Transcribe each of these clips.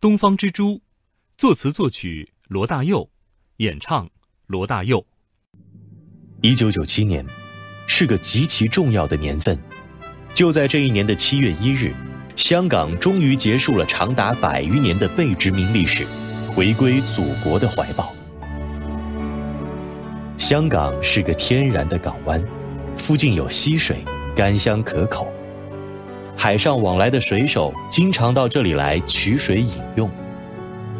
东方之珠》，作词作曲罗大佑，演唱罗大佑。一九九七年，是个极其重要的年份。就在这一年的七月一日，香港终于结束了长达百余年的被殖民历史，回归祖国的怀抱。香港是个天然的港湾，附近有溪水，甘香可口。海上往来的水手经常到这里来取水饮用。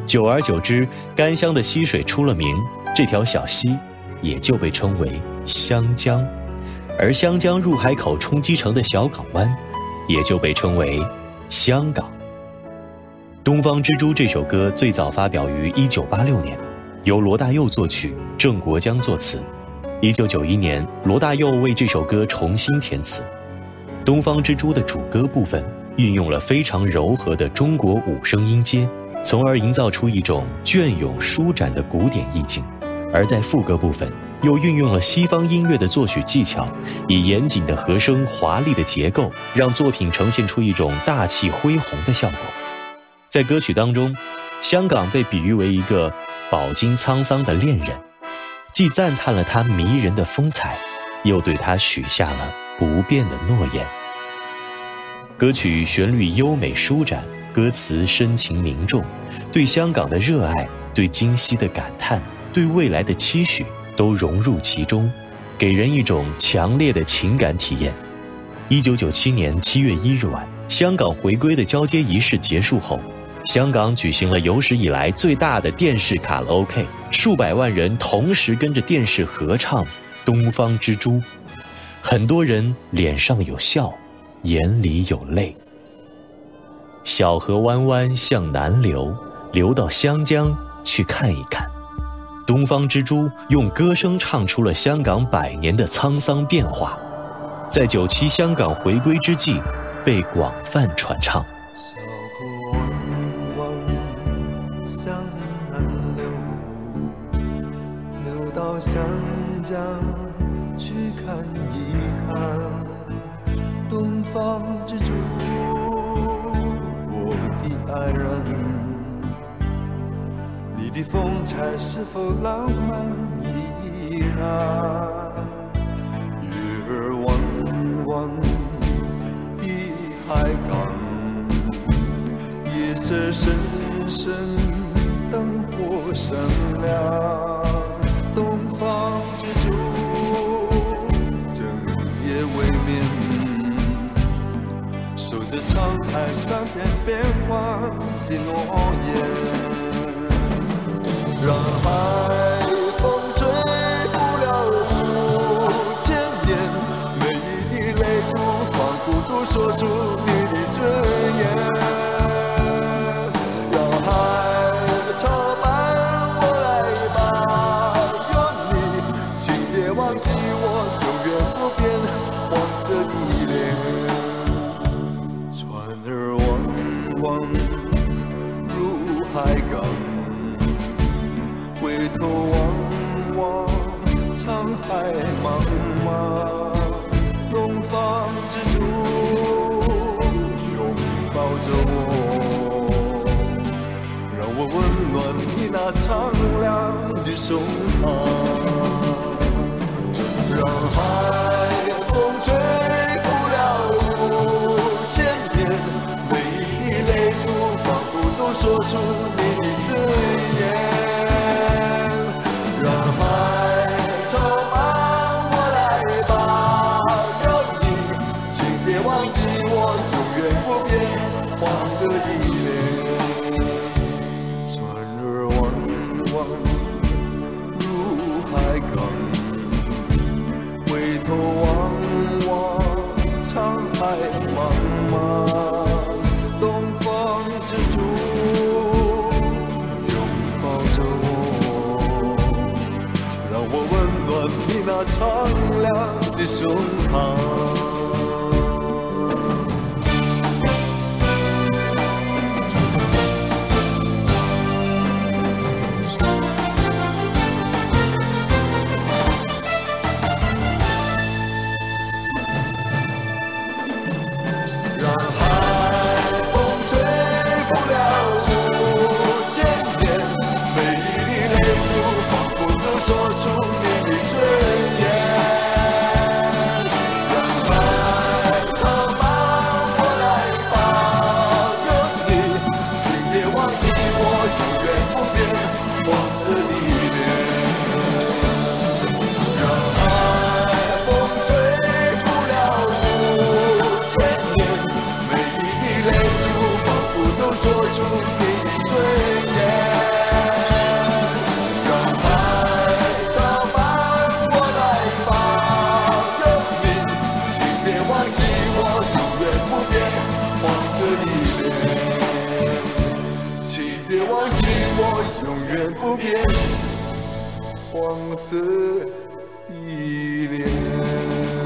久而久之，甘香的溪水出了名，这条小溪也就被称为香江。而香江入海口冲击成的小港湾，也就被称为香港。《东方之珠》这首歌最早发表于1986年，由罗大佑作曲，郑国江作词。1991年，罗大佑为这首歌重新填词。《东方之珠》的主歌部分运用了非常柔和的中国五声音阶，从而营造出一种隽永舒展的古典意境；而在副歌部分，又运用了西方音乐的作曲技巧，以严谨的和声、华丽的结构，让作品呈现出一种大气恢宏的效果。在歌曲当中，香港被比喻为一个饱经沧桑的恋人，既赞叹了他迷人的风采，又对他许下了不变的诺言。歌曲旋律优美舒展，歌词深情凝重，对香港的热爱，对今夕的感叹，对未来的期许。都融入其中，给人一种强烈的情感体验。一九九七年七月一日晚，香港回归的交接仪式结束后，香港举行了有史以来最大的电视卡拉 OK，数百万人同时跟着电视合唱《东方之珠》，很多人脸上有笑，眼里有泪。小河弯弯向南流，流到湘江去看一看。东方之珠用歌声唱出了香港百年的沧桑变化，在九七香港回归之际，被广泛传唱。小河弯弯向南流，流到香江去看一看。东方之珠，我的爱人。你的风采是否浪漫依然？月儿弯弯的海港，夜色深深，灯火闪亮。诺言。让海风吹拂了五千年，每一滴泪珠仿佛都说出你海茫茫，东方之珠拥抱着我，让我温暖你那苍凉的胸膛。让海风吹拂了五千年，每一滴泪珠仿佛都说出敞亮的胸膛让海风吹拂了五千年每一滴泪珠仿佛都说出永远不变。一片黄色，一脸。